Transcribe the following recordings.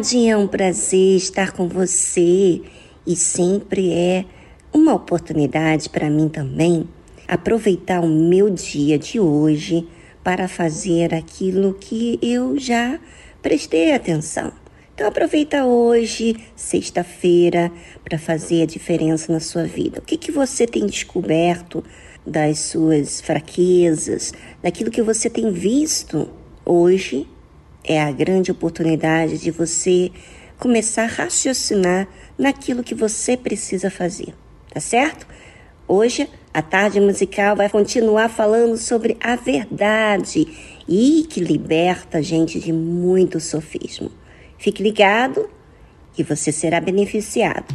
Tarde, é um prazer estar com você e sempre é uma oportunidade para mim também aproveitar o meu dia de hoje para fazer aquilo que eu já prestei atenção. Então aproveita hoje, sexta-feira, para fazer a diferença na sua vida. O que, que você tem descoberto das suas fraquezas, daquilo que você tem visto hoje é a grande oportunidade de você começar a raciocinar naquilo que você precisa fazer, tá certo? Hoje a tarde musical vai continuar falando sobre a verdade e que liberta a gente de muito sofismo. Fique ligado que você será beneficiado.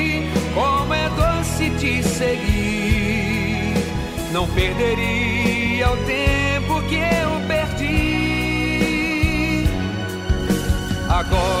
doce te seguir. Não perderia o tempo que eu perdi. Agora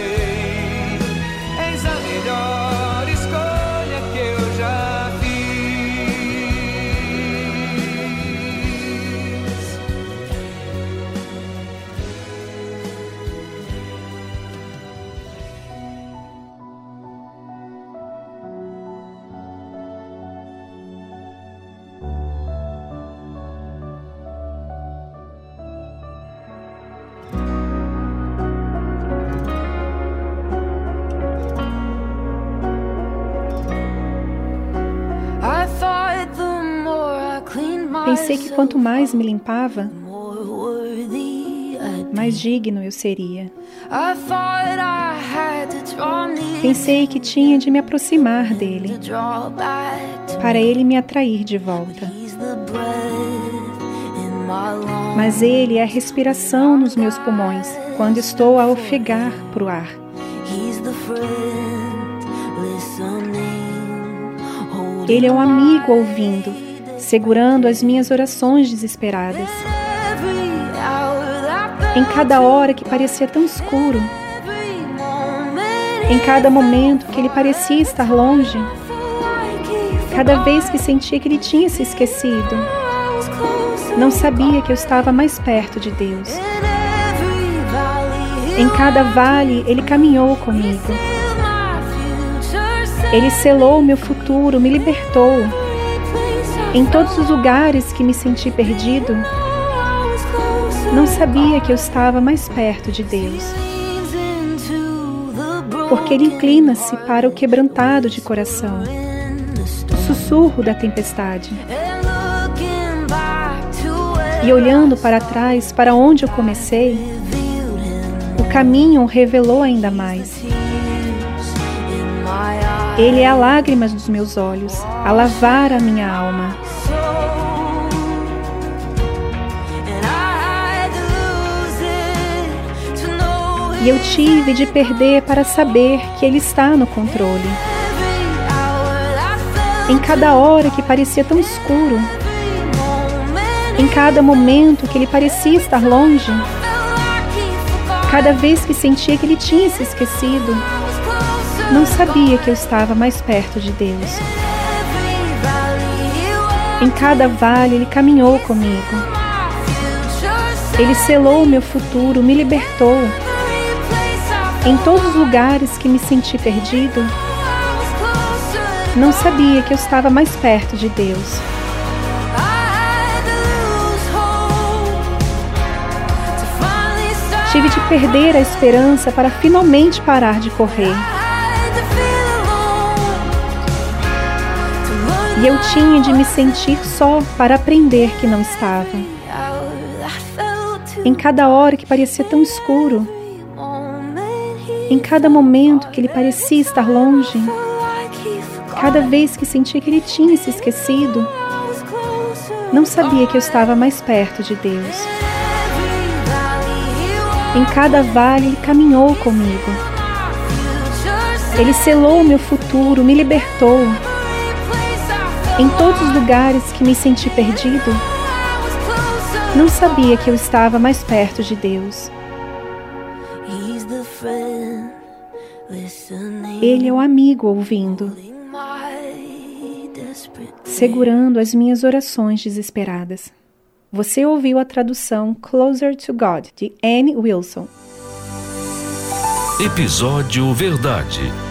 Quanto mais me limpava, mais digno eu seria. Pensei que tinha de me aproximar dele, para ele me atrair de volta. Mas ele é a respiração nos meus pulmões quando estou a ofegar para o ar. Ele é um amigo ouvindo, segurando as minhas orações desesperadas. Em cada hora que parecia tão escuro, em cada momento que ele parecia estar longe, cada vez que sentia que ele tinha se esquecido, não sabia que eu estava mais perto de Deus. Em cada vale, ele caminhou comigo. Ele selou meu futuro, me libertou. Em todos os lugares que me senti perdido, não sabia que eu estava mais perto de Deus. Porque Ele inclina-se para o quebrantado de coração, o sussurro da tempestade. E olhando para trás, para onde eu comecei, o caminho revelou ainda mais. Ele é a lágrima dos meus olhos, a lavar a minha alma. E eu tive de perder para saber que Ele está no controle. Em cada hora que parecia tão escuro, em cada momento que ele parecia estar longe, cada vez que sentia que ele tinha se esquecido, não sabia que eu estava mais perto de Deus. Em cada vale ele caminhou comigo. Ele selou o meu futuro, me libertou. Em todos os lugares que me senti perdido, não sabia que eu estava mais perto de Deus. Tive de perder a esperança para finalmente parar de correr. E eu tinha de me sentir só para aprender que não estava. Em cada hora que parecia tão escuro, em cada momento que ele parecia estar longe, cada vez que sentia que ele tinha se esquecido, não sabia que eu estava mais perto de Deus. Em cada vale ele caminhou comigo. Ele selou meu futuro, me libertou em todos os lugares que me senti perdido, não sabia que eu estava mais perto de Deus. Ele é o amigo ouvindo, segurando as minhas orações desesperadas. Você ouviu a tradução Closer to God, de Anne Wilson. Episódio Verdade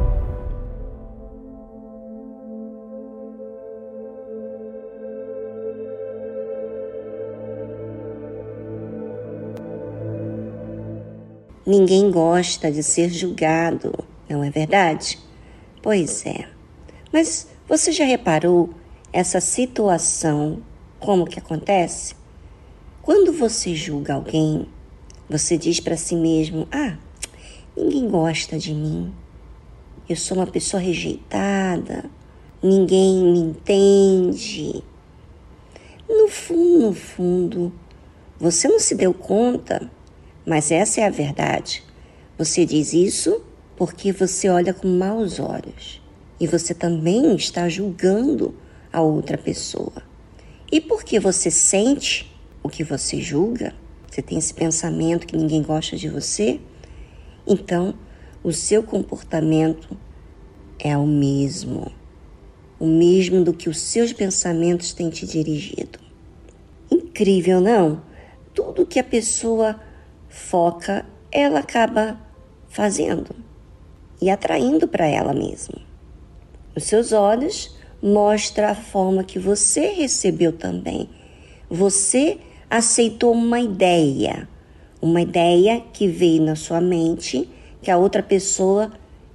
Ninguém gosta de ser julgado, não é verdade? Pois é. Mas você já reparou essa situação como que acontece? Quando você julga alguém, você diz para si mesmo: "Ah, ninguém gosta de mim. Eu sou uma pessoa rejeitada. Ninguém me entende." No fundo, no fundo, você não se deu conta mas essa é a verdade. Você diz isso porque você olha com maus olhos e você também está julgando a outra pessoa. E porque você sente o que você julga, você tem esse pensamento que ninguém gosta de você, então o seu comportamento é o mesmo, o mesmo do que os seus pensamentos têm te dirigido. Incrível, não? Tudo que a pessoa foca, ela acaba fazendo e atraindo para ela mesma. Os seus olhos mostram a forma que você recebeu também. Você aceitou uma ideia, uma ideia que veio na sua mente, que a outra pessoa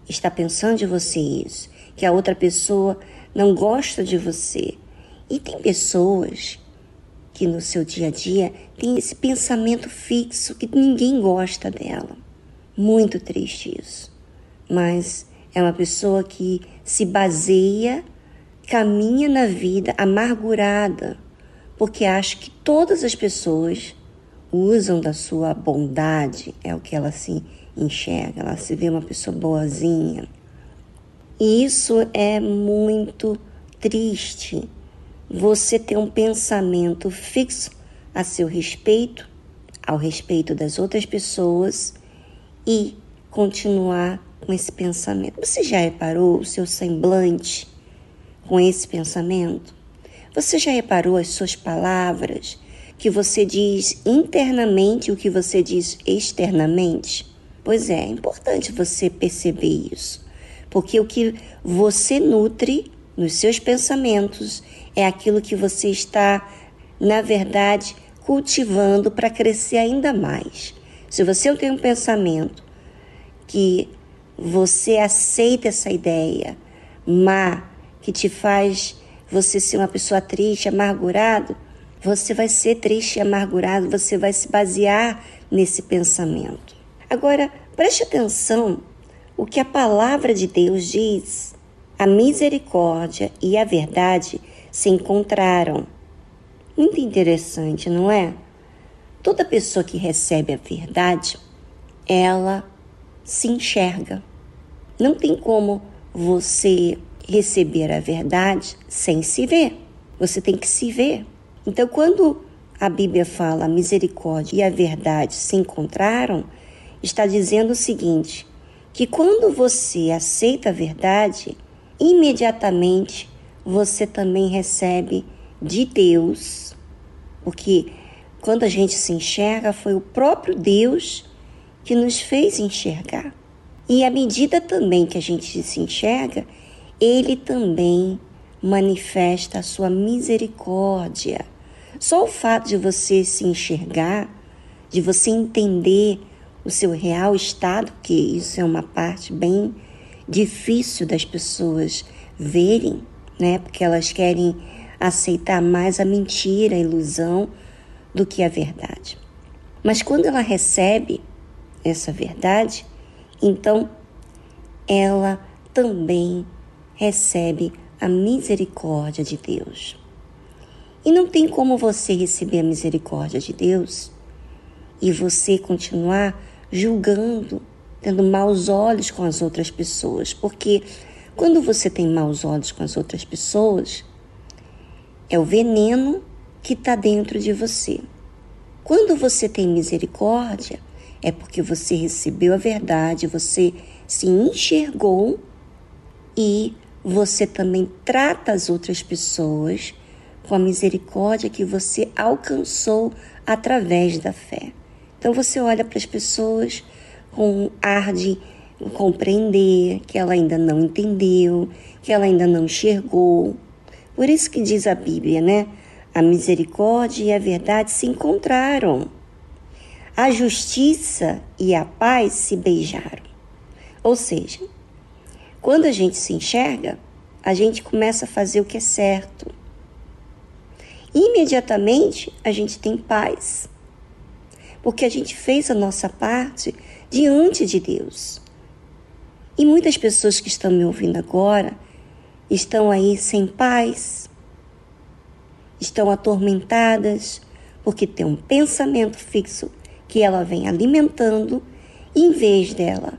está pensando de você isso, que a outra pessoa não gosta de você. E tem pessoas que no seu dia a dia tem esse pensamento fixo que ninguém gosta dela. Muito triste isso. Mas é uma pessoa que se baseia, caminha na vida amargurada, porque acha que todas as pessoas usam da sua bondade, é o que ela se enxerga, ela se vê uma pessoa boazinha. E isso é muito triste você ter um pensamento fixo a seu respeito, ao respeito das outras pessoas e continuar com esse pensamento. Você já reparou o seu semblante com esse pensamento? Você já reparou as suas palavras que você diz internamente o que você diz externamente? Pois é, é importante você perceber isso, porque o que você nutre nos seus pensamentos é aquilo que você está, na verdade, cultivando para crescer ainda mais. Se você tem um pensamento que você aceita essa ideia má que te faz você ser uma pessoa triste, amargurado, você vai ser triste e amargurado, você vai se basear nesse pensamento. Agora, preste atenção o que a palavra de Deus diz. A misericórdia e a verdade se encontraram. Muito interessante, não é? Toda pessoa que recebe a verdade, ela se enxerga. Não tem como você receber a verdade sem se ver. Você tem que se ver. Então, quando a Bíblia fala a misericórdia e a verdade se encontraram, está dizendo o seguinte: que quando você aceita a verdade, imediatamente você também recebe de Deus, porque quando a gente se enxerga, foi o próprio Deus que nos fez enxergar. E à medida também que a gente se enxerga, ele também manifesta a sua misericórdia. Só o fato de você se enxergar, de você entender o seu real estado, que isso é uma parte bem difícil das pessoas verem, né? Porque elas querem aceitar mais a mentira, a ilusão, do que a verdade. Mas quando ela recebe essa verdade, então ela também recebe a misericórdia de Deus. E não tem como você receber a misericórdia de Deus e você continuar julgando, tendo maus olhos com as outras pessoas, porque quando você tem maus olhos com as outras pessoas, é o veneno que está dentro de você. Quando você tem misericórdia, é porque você recebeu a verdade, você se enxergou e você também trata as outras pessoas com a misericórdia que você alcançou através da fé. Então você olha para as pessoas com ar de compreender que ela ainda não entendeu, que ela ainda não enxergou. Por isso que diz a Bíblia, né? A misericórdia e a verdade se encontraram. A justiça e a paz se beijaram. Ou seja, quando a gente se enxerga, a gente começa a fazer o que é certo. Imediatamente a gente tem paz, porque a gente fez a nossa parte diante de Deus. E muitas pessoas que estão me ouvindo agora estão aí sem paz, estão atormentadas, porque tem um pensamento fixo que ela vem alimentando, em vez dela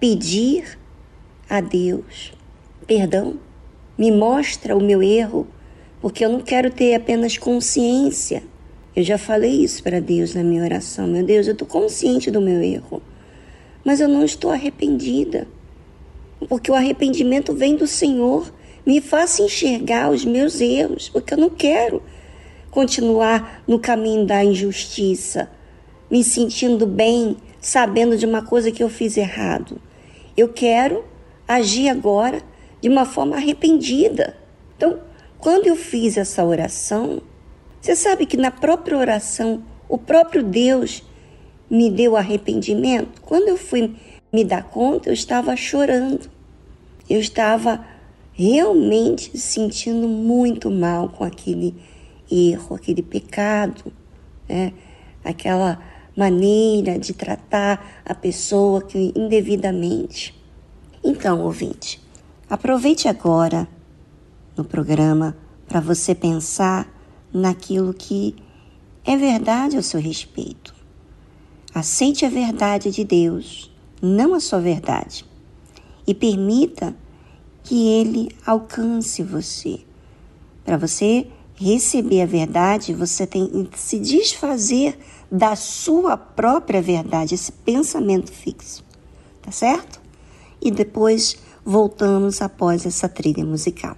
pedir a Deus: perdão, me mostra o meu erro, porque eu não quero ter apenas consciência. Eu já falei isso para Deus na minha oração. Meu Deus, eu estou consciente do meu erro, mas eu não estou arrependida, porque o arrependimento vem do Senhor. Me faça enxergar os meus erros, porque eu não quero continuar no caminho da injustiça, me sentindo bem, sabendo de uma coisa que eu fiz errado. Eu quero agir agora de uma forma arrependida. Então, quando eu fiz essa oração, você sabe que na própria oração, o próprio Deus me deu arrependimento. Quando eu fui me dar conta, eu estava chorando. Eu estava realmente sentindo muito mal com aquele erro, aquele pecado, né? aquela maneira de tratar a pessoa que indevidamente. Então, ouvinte, aproveite agora no programa para você pensar naquilo que é verdade ao seu respeito. Aceite a verdade de Deus, não a sua verdade, e permita que Ele alcance você. Para você receber a verdade, você tem que se desfazer da sua própria verdade, esse pensamento fixo. Tá certo? e depois voltamos após essa trilha musical.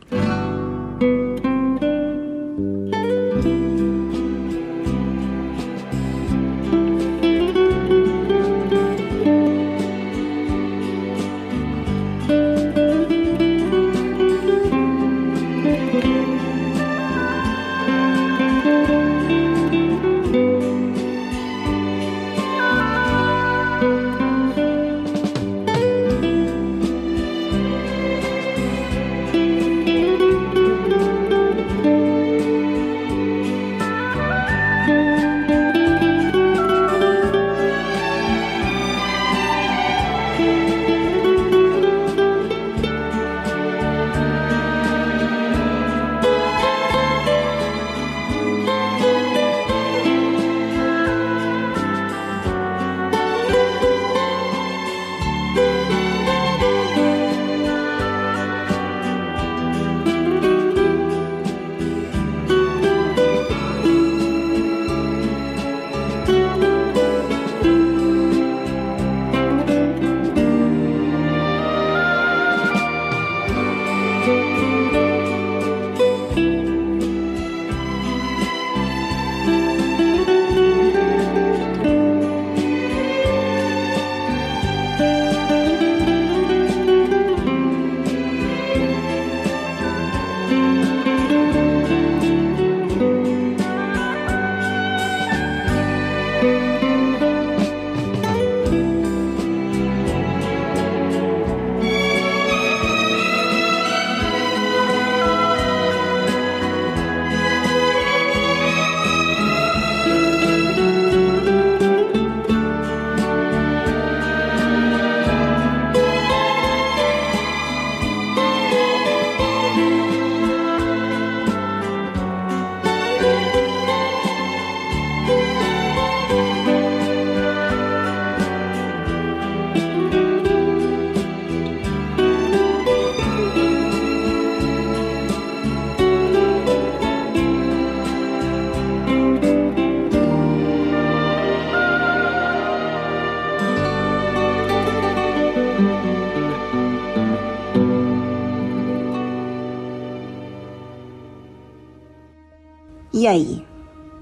E aí?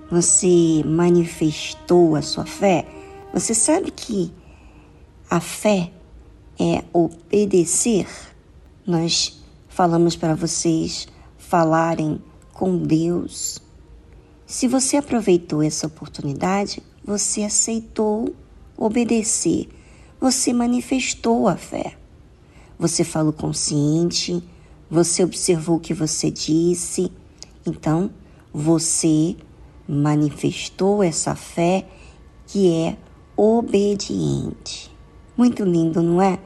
Você manifestou a sua fé? Você sabe que a fé é obedecer? Nós falamos para vocês falarem com Deus. Se você aproveitou essa oportunidade, você aceitou obedecer, você manifestou a fé. Você falou consciente, você observou o que você disse, então você manifestou essa fé que é obediente. Muito lindo, não é?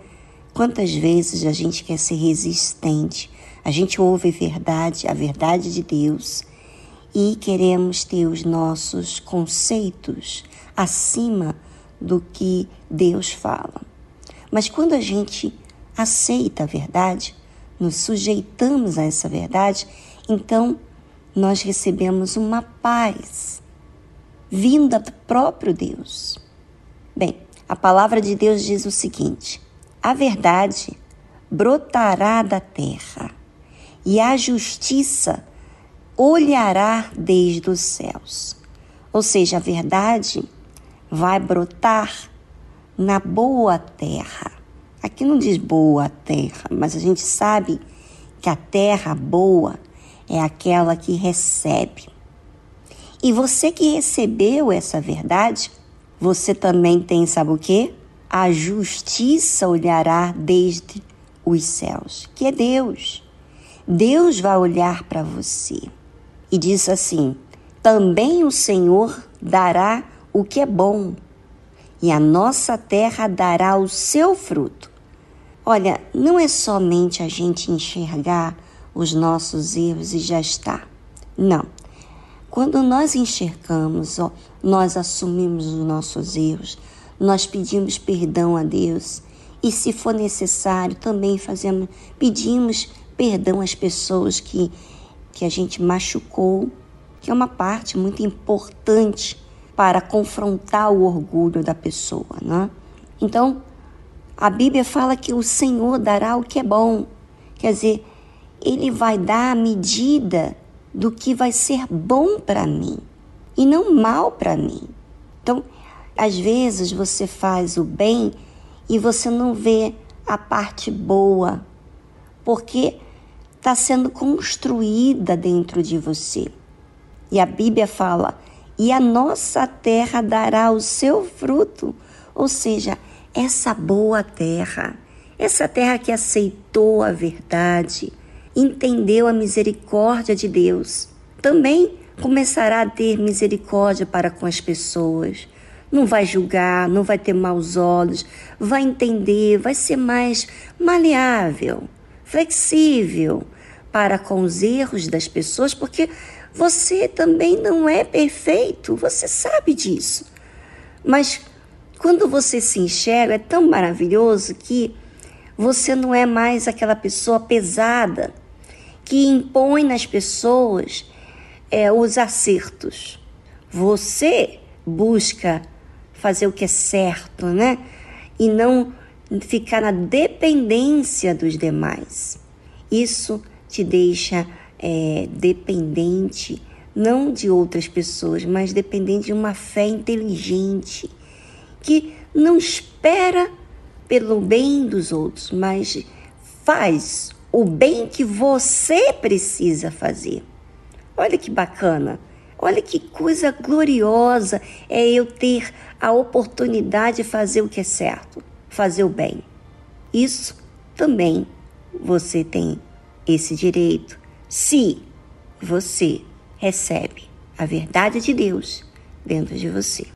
Quantas vezes a gente quer ser resistente, a gente ouve a verdade, a verdade de Deus, e queremos ter os nossos conceitos acima do que Deus fala. Mas quando a gente aceita a verdade, nos sujeitamos a essa verdade, então nós recebemos uma paz vinda do próprio Deus. Bem, a palavra de Deus diz o seguinte: a verdade brotará da terra e a justiça olhará desde os céus. Ou seja, a verdade vai brotar na boa terra. Aqui não diz boa terra, mas a gente sabe que a terra boa é aquela que recebe. E você que recebeu essa verdade, você também tem, sabe o quê? A justiça olhará desde os céus, que é Deus. Deus vai olhar para você e diz assim: também o Senhor dará o que é bom, e a nossa terra dará o seu fruto. Olha, não é somente a gente enxergar os nossos erros e já está. Não. Quando nós enxergamos, ó, nós assumimos os nossos erros, nós pedimos perdão a Deus e, se for necessário, também fazemos, pedimos perdão às pessoas que que a gente machucou, que é uma parte muito importante para confrontar o orgulho da pessoa, né? Então, a Bíblia fala que o Senhor dará o que é bom. Quer dizer, ele vai dar a medida do que vai ser bom para mim e não mal para mim. Então, às vezes você faz o bem e você não vê a parte boa, porque está sendo construída dentro de você. E a Bíblia fala: e a nossa terra dará o seu fruto, ou seja, essa boa terra, essa terra que aceitou a verdade, entendeu a misericórdia de Deus, também começará a ter misericórdia para com as pessoas. Não vai julgar, não vai ter maus olhos, vai entender, vai ser mais maleável, flexível, para com os erros das pessoas, porque você também não é perfeito, você sabe disso. Mas quando você se enxerga, é tão maravilhoso que você não é mais aquela pessoa pesada que impõe nas pessoas é, os acertos. Você busca fazer o que é certo, né? E não ficar na dependência dos demais. Isso te deixa é, dependente, não de outras pessoas, mas dependente de uma fé inteligente, que não espera pelo bem dos outros, mas faz o bem que você precisa fazer. Olha que bacana, olha que coisa gloriosa é eu ter a oportunidade de fazer o que é certo, fazer o bem. Isso também você tem esse direito se você recebe a verdade de Deus dentro de você.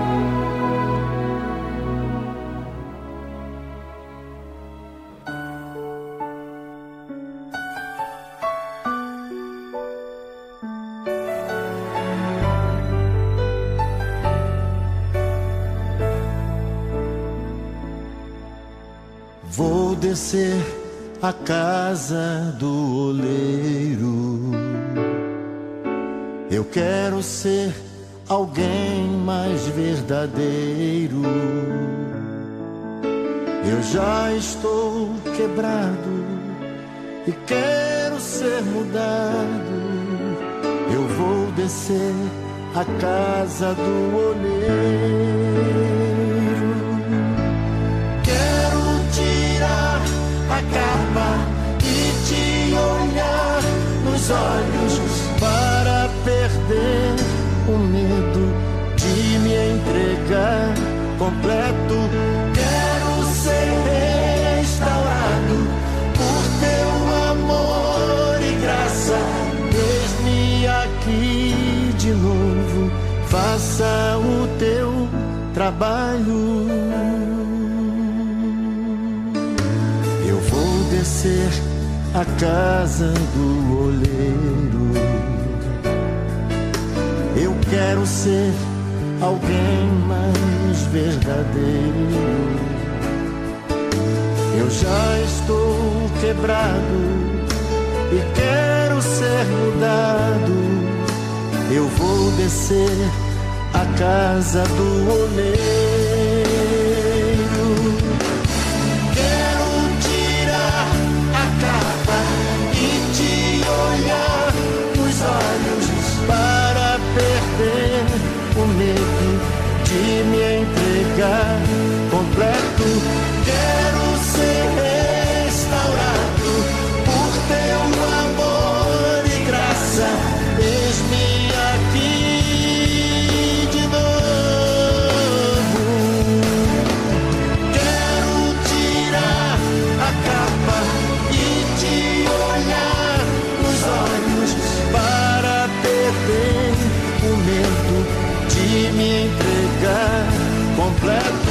Let's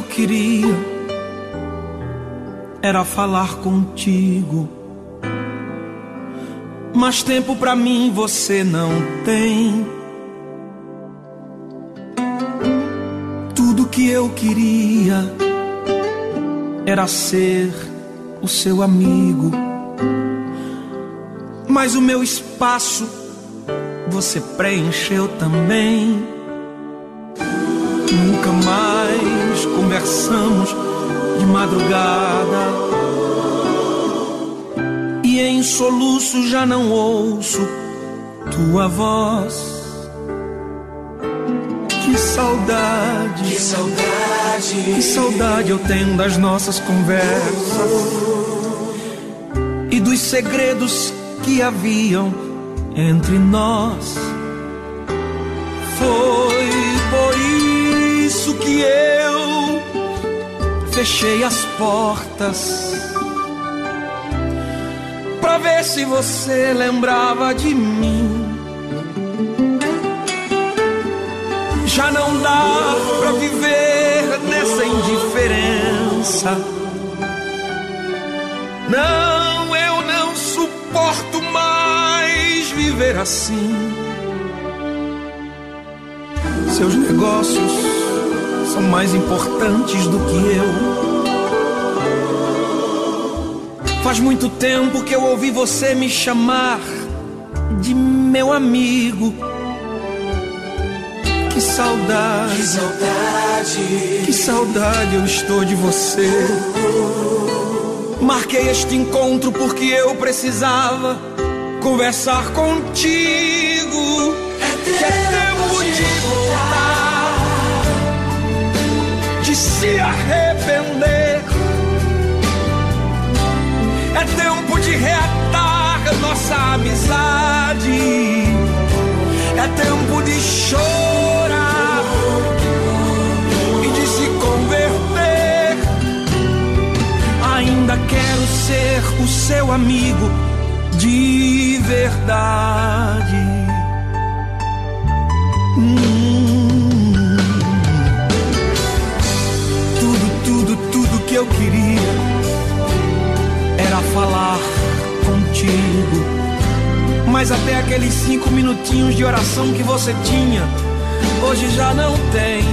Eu queria era falar contigo. Mas tempo pra mim você não tem. Tudo que eu queria era ser o seu amigo. Mas o meu espaço você preencheu também. Conversamos de madrugada. E em soluço já não ouço tua voz. Que saudade, Que saudade, que saudade eu tenho das nossas conversas e dos segredos que haviam entre nós. Foi por isso que eu fechei as portas pra ver se você lembrava de mim. Já não dá pra viver nessa indiferença. Não, eu não suporto mais viver assim. Seus negócios são mais importantes do que eu. Faz muito tempo que eu ouvi você me chamar de meu amigo. Que saudade, que saudade, que saudade eu estou de você. Marquei este encontro porque eu precisava conversar contigo. Que é tempo de voltar, se arrepender. É tempo de reatar nossa amizade. É tempo de chorar e de se converter. Ainda quero ser o seu amigo de verdade. Que eu queria era falar contigo. Mas até aqueles cinco minutinhos de oração que você tinha, hoje já não tem.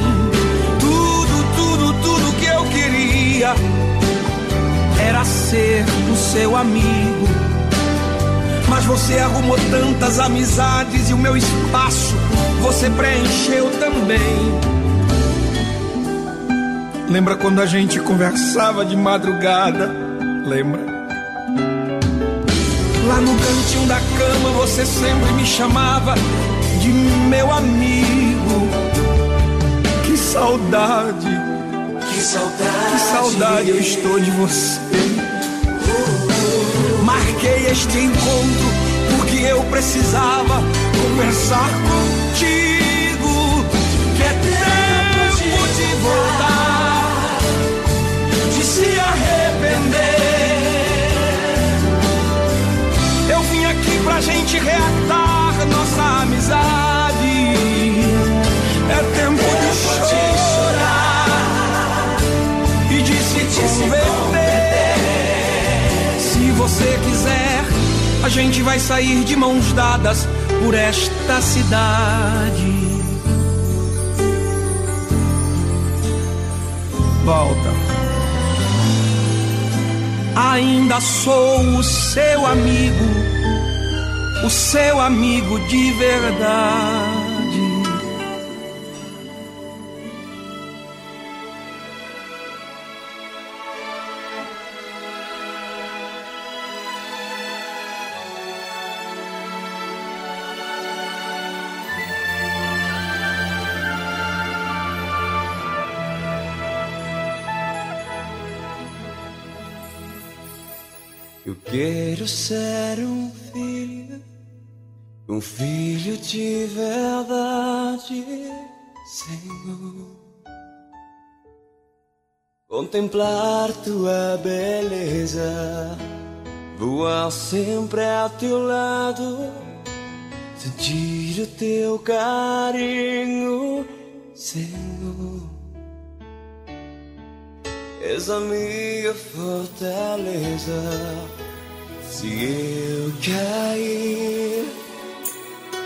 Tudo, tudo, tudo que eu queria era ser o seu amigo. Mas você arrumou tantas amizades e o meu espaço você preencheu também. Lembra quando a gente conversava de madrugada? Lembra? Lá no cantinho da cama você sempre me chamava de meu amigo. Que saudade, Que saudade. que saudade eu estou de você. Marquei este encontro porque eu precisava conversar contigo. Que é tempo de voltar, aqui pra gente reatar nossa amizade. É tempo de chorar e de se converter. Se você quiser, a gente vai sair de mãos dadas por esta cidade. Volta. Ainda sou o seu amigo, o seu amigo de verdade. Um filho de verdade, Senhor. Contemplar tua beleza, voar sempre a teu lado, sentir o teu carinho, Senhor. És a minha fortaleza. Se eu cair,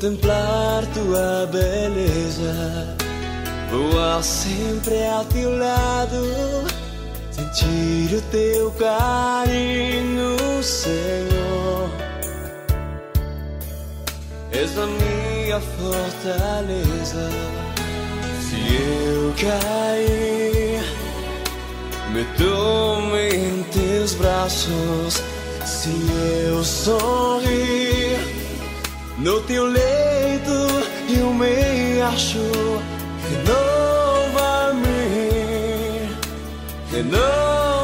Contemplar tua beleza, voar sempre ao teu lado, sentir o teu carinho, Senhor. És a minha fortaleza. Se eu cair, me tome em teus braços. Se eu sorrir, no teu leito eu me acho. Renova-me, renova-me,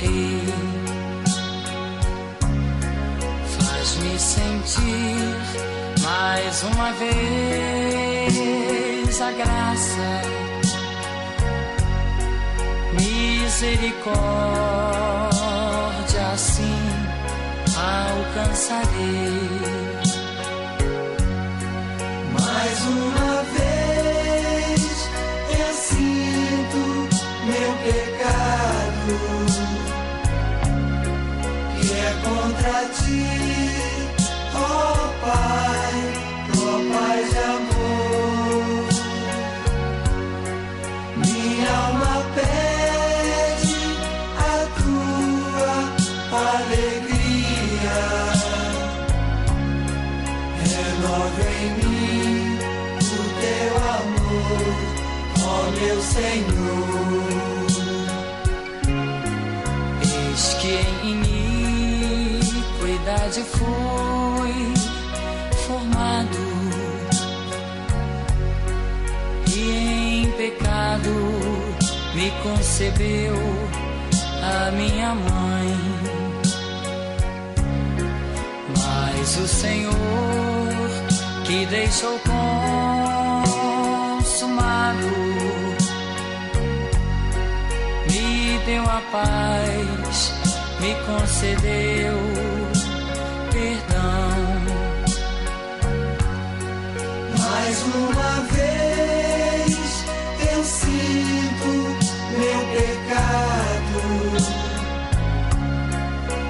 Rei. Faz-me sentir mais uma vez a graça misericórdia assim alcançarei. Mais uma vez contra ti, iniquidade fui formado e em pecado me concebeu a minha mãe. Mas o Senhor que deixou consumado me deu a paz, me concedeu Mais uma vez eu sinto meu pecado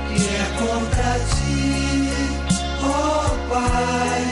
que é contra ti, ó ó Pai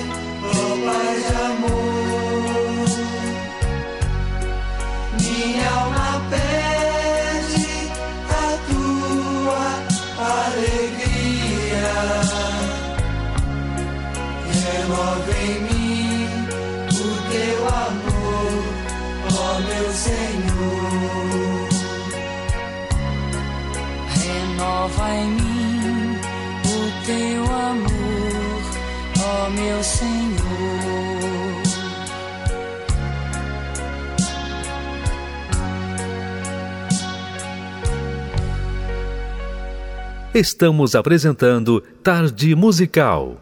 meu Senhor. Estamos apresentando Tarde Musical.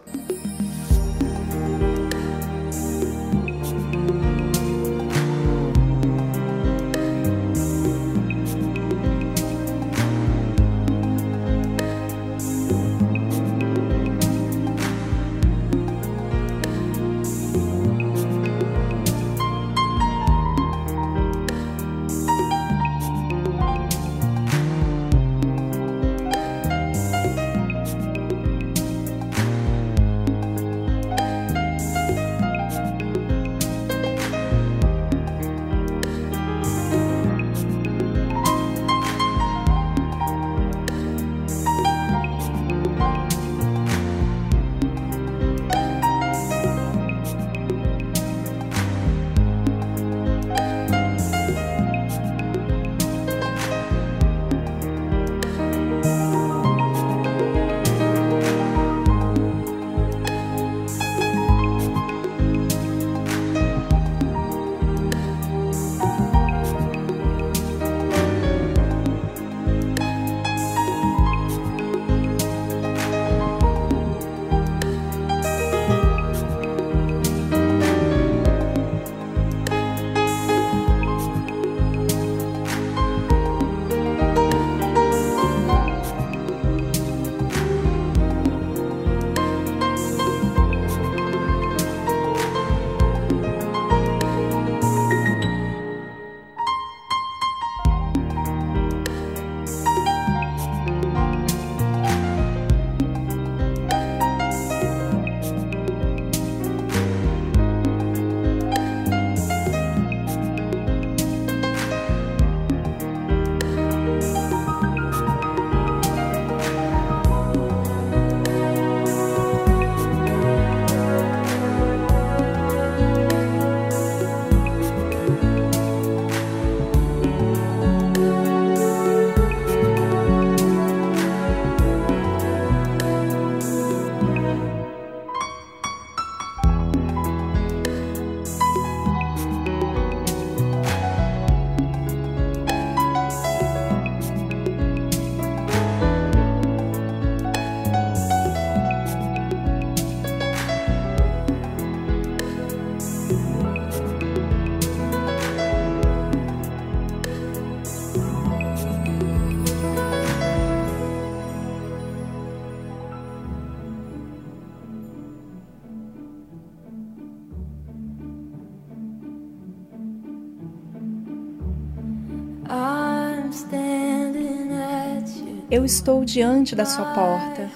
Eu estou diante da sua porta.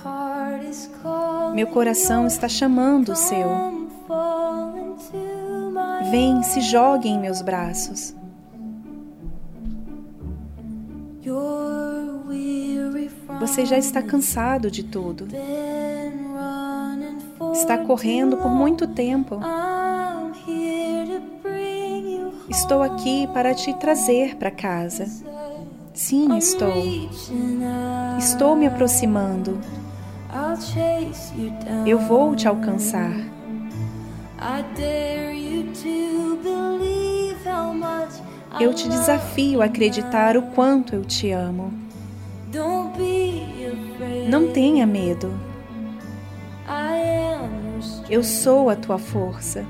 Meu coração está chamando o seu. Vem, se jogue em meus braços. Você já está cansado de tudo. Está correndo por muito tempo. Estou aqui para te trazer para casa. Sim, estou. Estou me aproximando. Eu vou te alcançar. Eu te desafio a acreditar o quanto eu te amo. Não tenha medo. Eu sou a tua força.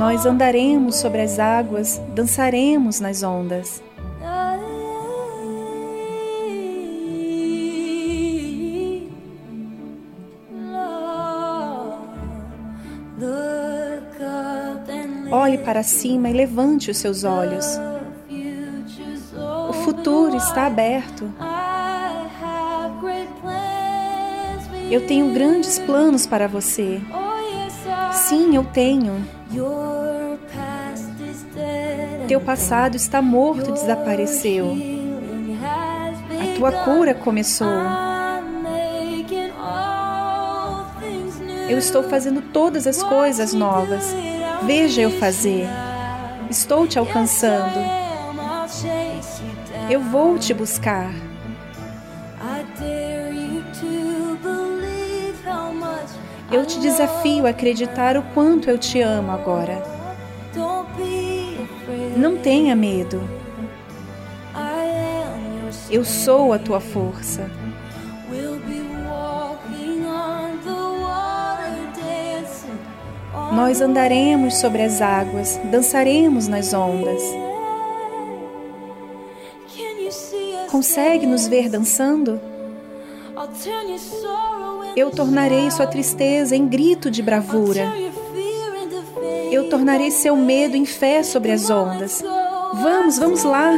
Nós andaremos sobre as águas, dançaremos nas ondas. Olhe para cima e levante os seus olhos. O futuro está aberto. Eu tenho grandes planos para você. Sim, eu tenho. Teu passado está morto, desapareceu. A tua cura começou. Eu estou fazendo todas as coisas novas. Veja eu fazer. Estou te alcançando. Eu vou te buscar. Eu te desafio a acreditar o quanto eu te amo agora. Não tenha medo. Eu sou a tua força. Nós andaremos sobre as águas, dançaremos nas ondas. Consegue nos ver dançando? Eu tornarei sua tristeza em grito de bravura. Eu tornarei seu medo em fé sobre as ondas. Vamos, vamos lá.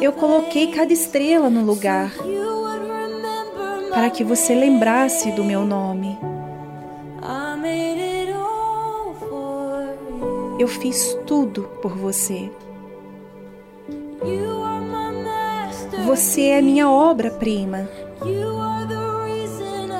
Eu coloquei cada estrela no lugar para que você lembrasse do meu nome. Eu fiz tudo por você. Você é minha obra-prima.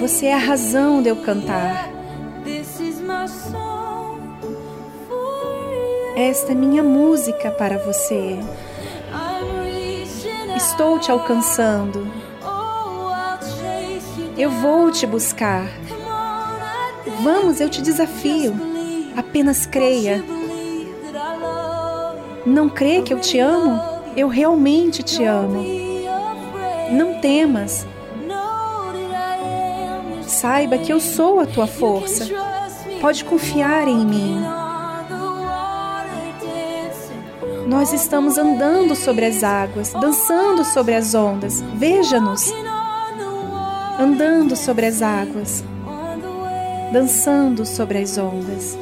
Você é a razão de eu cantar. Esta é minha música para você. Estou te alcançando. Eu vou te buscar. Vamos, eu te desafio. Apenas creia. Não crê que eu te amo? Eu realmente te amo. Não temas. Saiba que eu sou a tua força. Pode confiar em mim. Nós estamos andando sobre as águas, dançando sobre as ondas. Veja-nos. Andando sobre as águas, dançando sobre as ondas.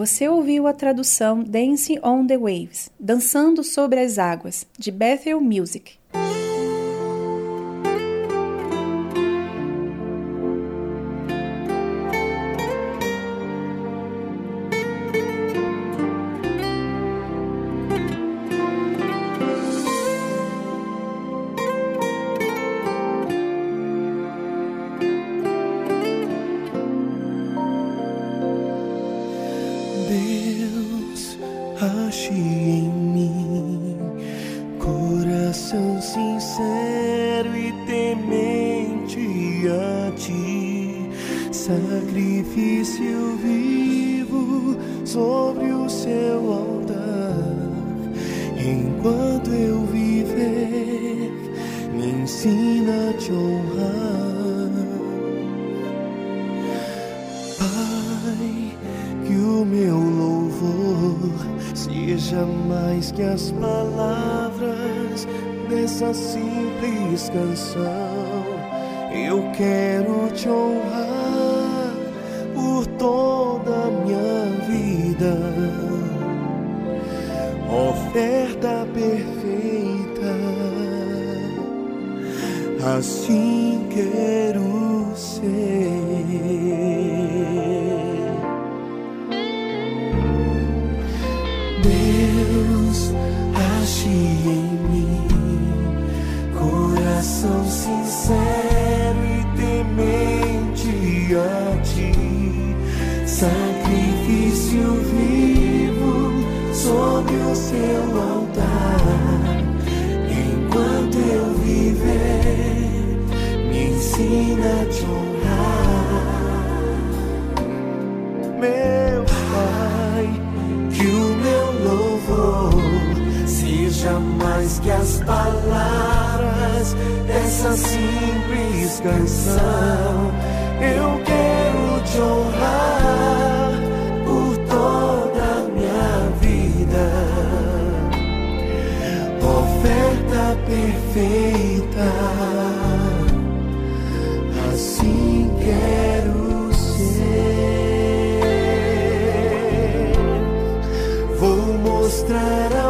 Você ouviu a tradução Dancing on the Waves, Dançando sobre as Águas, de Bethel Music. así mostrar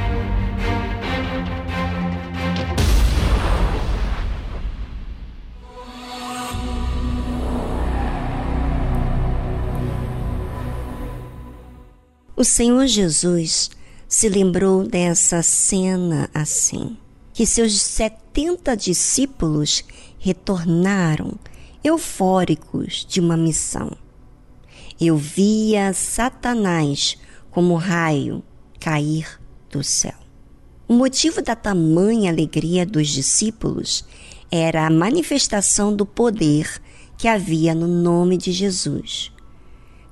O Senhor Jesus se lembrou dessa cena assim: que seus setenta discípulos retornaram eufóricos de uma missão. Eu via Satanás como raio cair do céu. O motivo da tamanha alegria dos discípulos era a manifestação do poder que havia no nome de Jesus.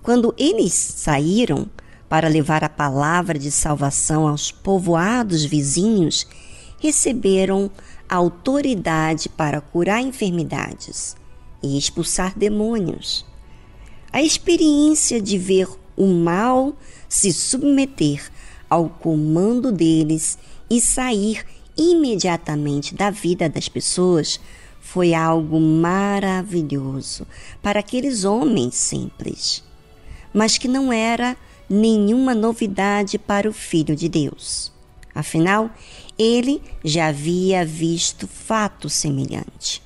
Quando eles saíram para levar a palavra de salvação aos povoados vizinhos, receberam autoridade para curar enfermidades e expulsar demônios. A experiência de ver o mal se submeter ao comando deles e sair imediatamente da vida das pessoas foi algo maravilhoso para aqueles homens simples, mas que não era nenhuma novidade para o Filho de Deus. Afinal, ele já havia visto fato semelhante.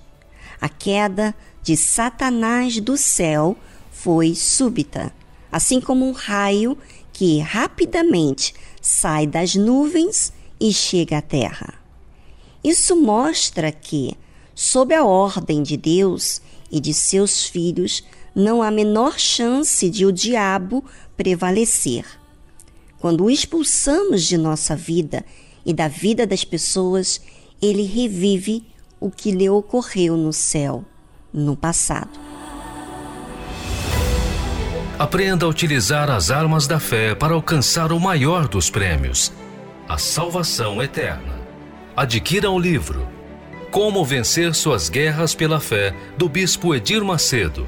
A queda de Satanás do céu foi súbita, assim como um raio que rapidamente sai das nuvens e chega à terra. Isso mostra que, sob a ordem de Deus e de seus filhos, não há menor chance de o diabo prevalecer. Quando o expulsamos de nossa vida e da vida das pessoas, ele revive o que lhe ocorreu no céu, no passado. Aprenda a utilizar as armas da fé para alcançar o maior dos prêmios, a salvação eterna. Adquira o livro Como Vencer Suas Guerras pela Fé, do Bispo Edir Macedo.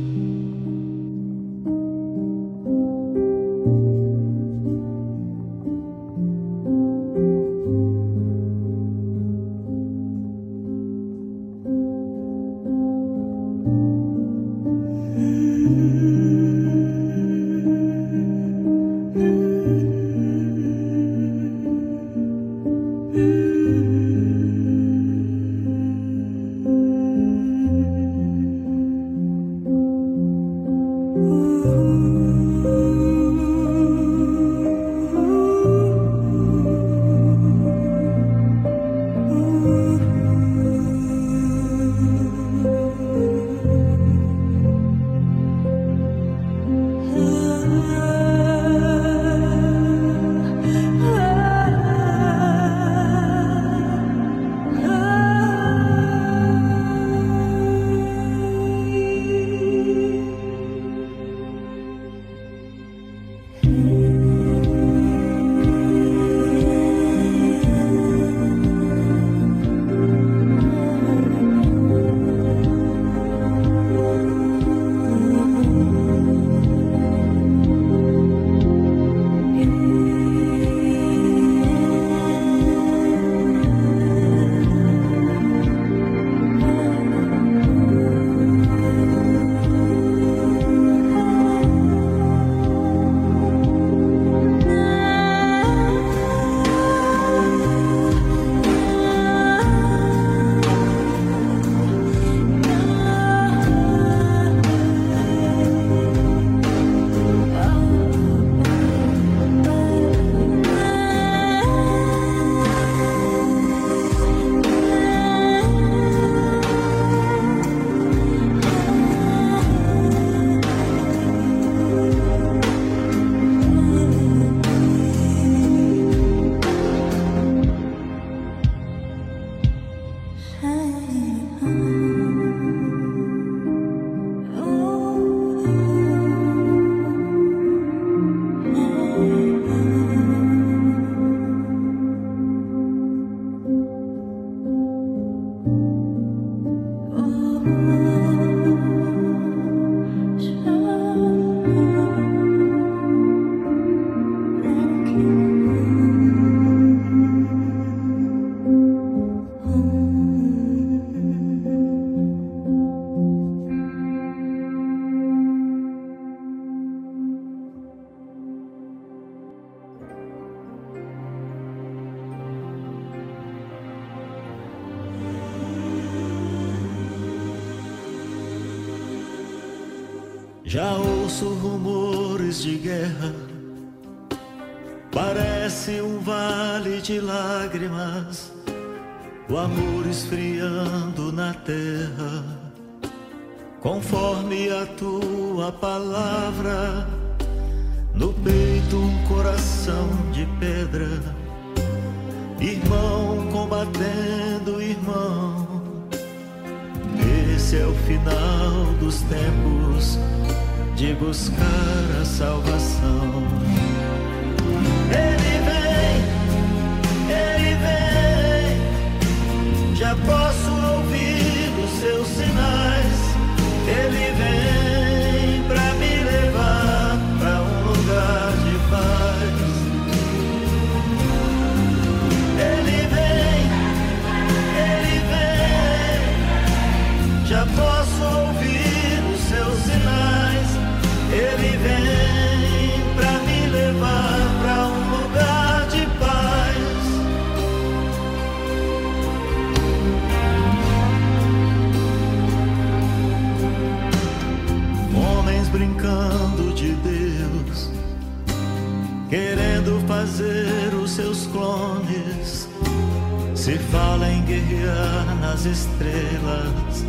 Se fala em guerrear nas estrelas,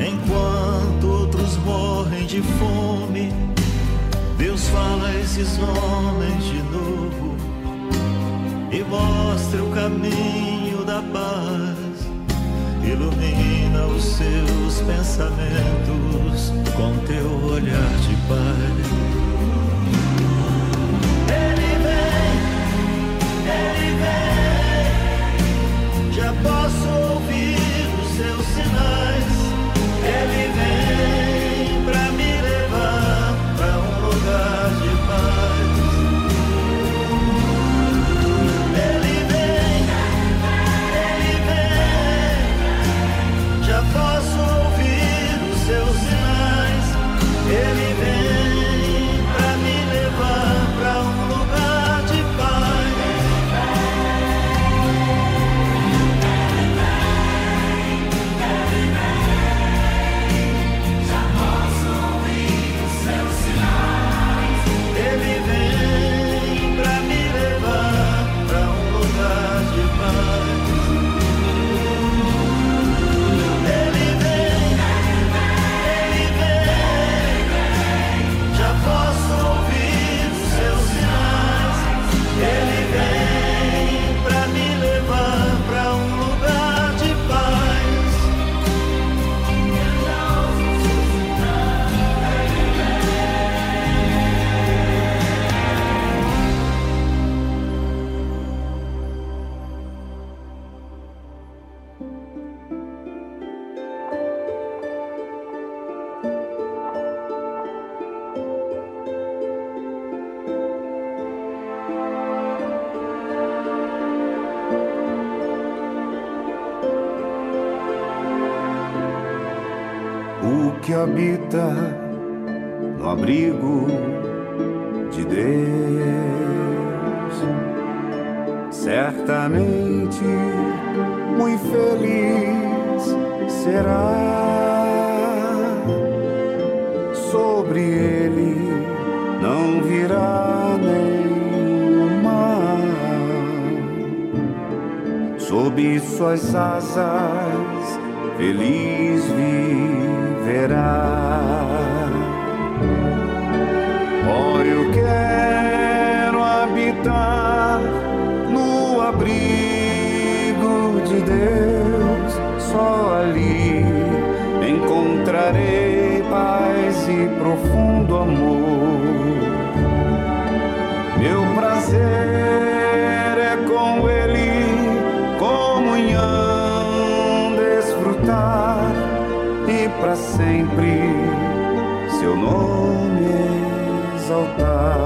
enquanto outros morrem de fome. Deus fala a esses homens de novo e mostra o caminho da paz. Ilumina os seus pensamentos com teu olhar de paz. no abrigo de Deus. Certamente muito feliz será. Sobre ele não virá nenhuma. Sob suas asas sempre seu nome exaltar.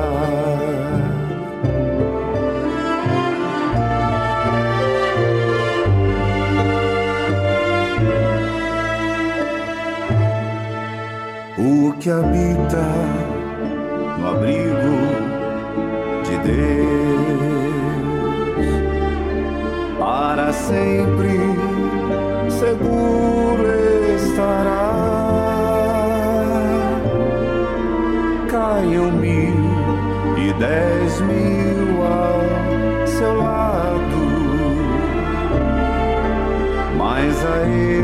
O que habita no abrigo de Deus para sempre mil ao seu lado, mas a ele.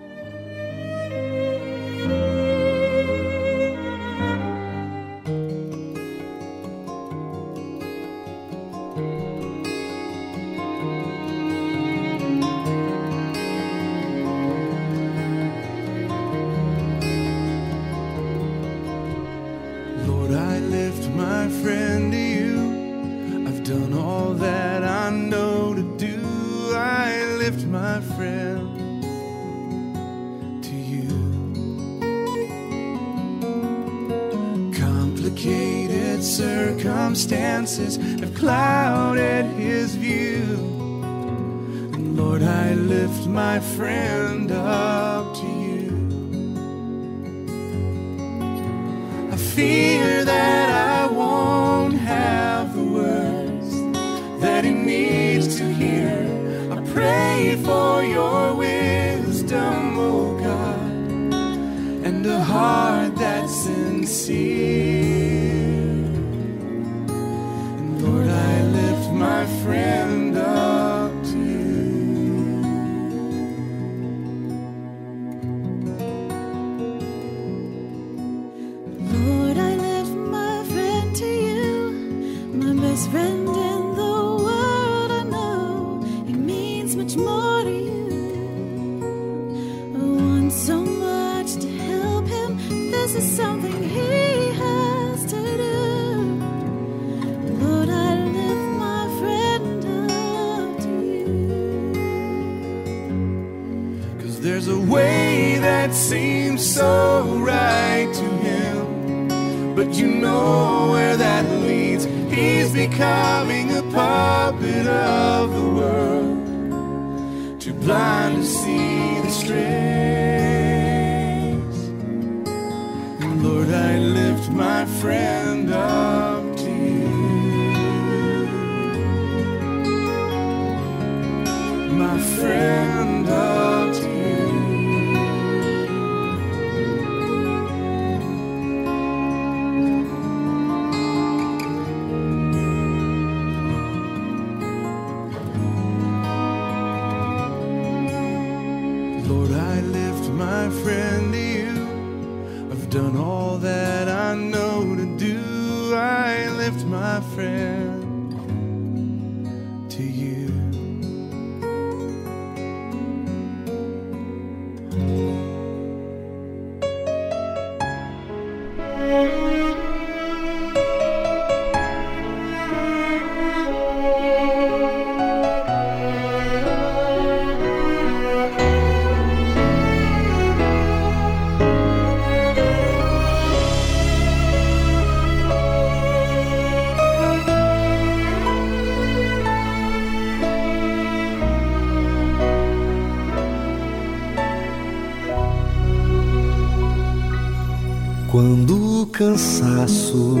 Cansaço.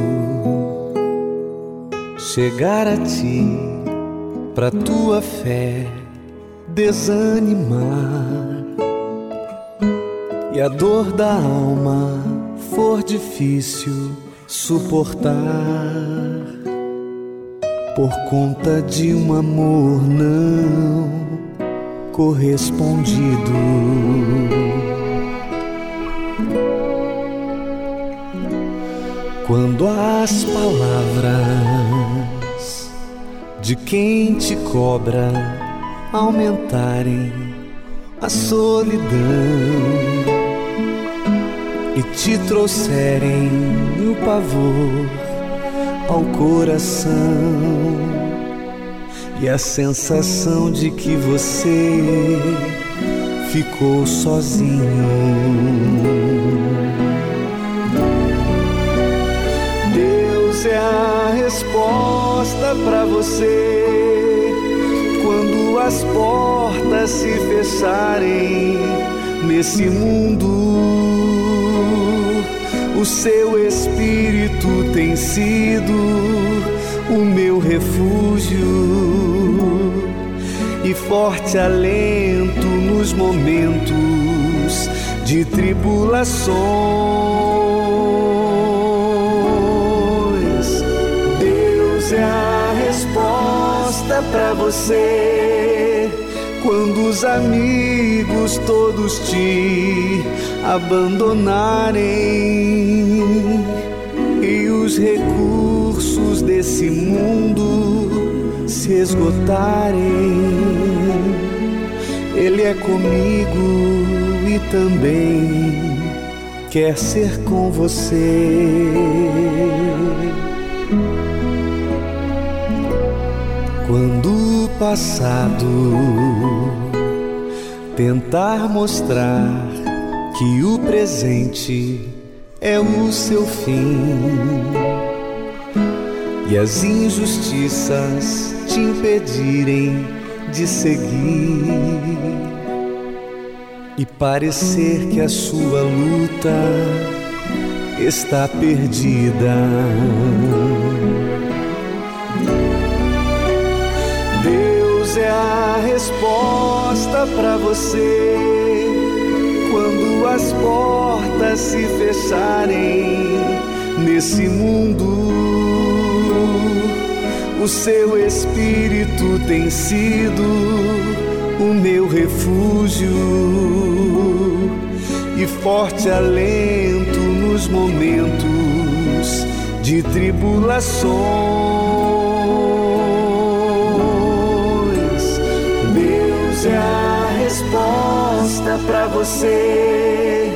Chegar a ti, pra tua fé desanimar. E a dor da alma for difícil suportar. Por conta de um amor não correspondido. Quando as palavras de quem te cobra aumentarem a solidão e te trouxerem o pavor ao coração e a sensação de que você ficou sozinho. Deus é a resposta para você quando as portas se fecharem nesse mundo. O seu espírito tem sido o meu refúgio e forte alento nos momentos de tribulações. A resposta para você quando os amigos todos te abandonarem e os recursos desse mundo se esgotarem. Ele é comigo e também quer ser com você. Passado tentar mostrar que o presente é o seu fim e as injustiças te impedirem de seguir e parecer que a sua luta está perdida. A resposta para você quando as portas se fecharem nesse mundo. O seu espírito tem sido o meu refúgio e forte alento nos momentos de tribulações. Deus é a resposta para você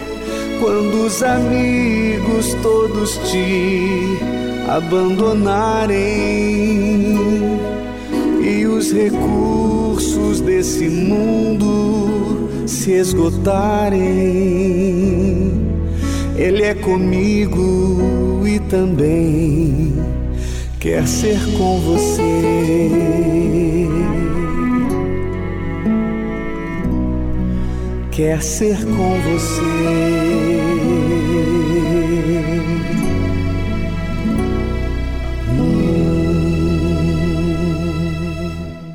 quando os amigos todos te abandonarem e os recursos desse mundo se esgotarem. Ele é comigo e também quer ser com você. Quer ser com você.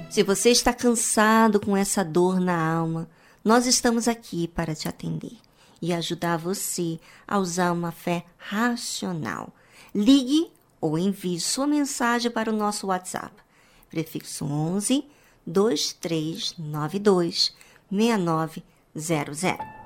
Se você está cansado com essa dor na alma, nós estamos aqui para te atender e ajudar você a usar uma fé racional. Ligue ou envie sua mensagem para o nosso WhatsApp, prefixo 11 2392 6900.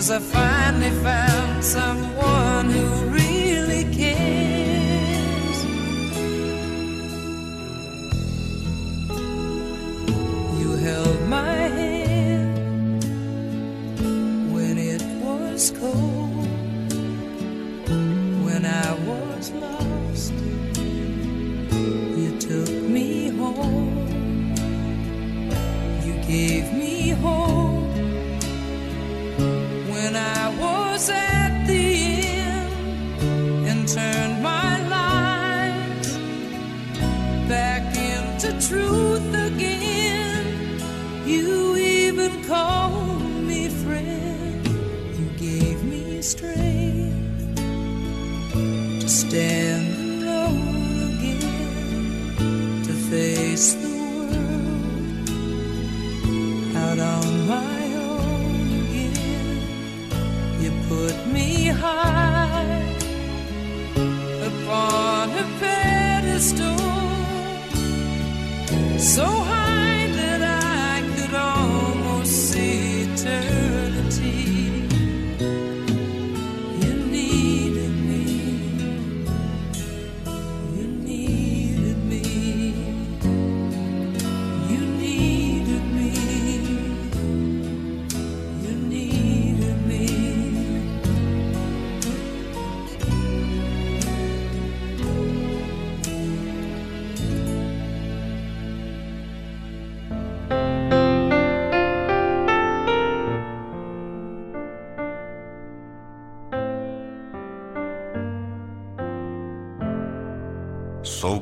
Cause I finally found someone who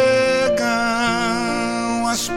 as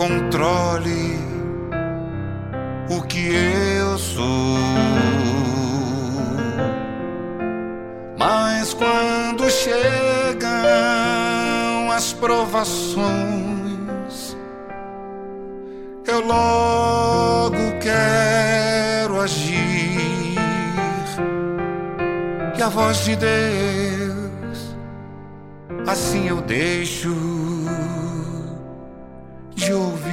controle o que eu sou. Mas quando chegam as provações, eu logo quero agir e a voz de Deus, assim eu deixo de ouvir.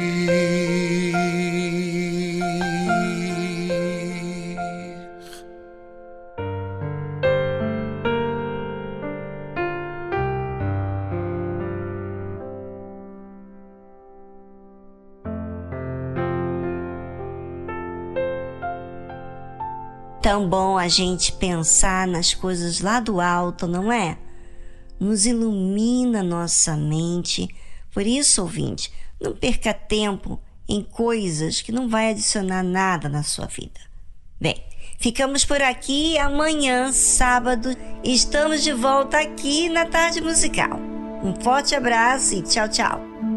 Tão bom a gente pensar nas coisas lá do alto, não é? Nos ilumina nossa mente. Por isso, ouvinte, não perca tempo em coisas que não vai adicionar nada na sua vida. Bem, ficamos por aqui. Amanhã, sábado, estamos de volta aqui na Tarde Musical. Um forte abraço e tchau, tchau.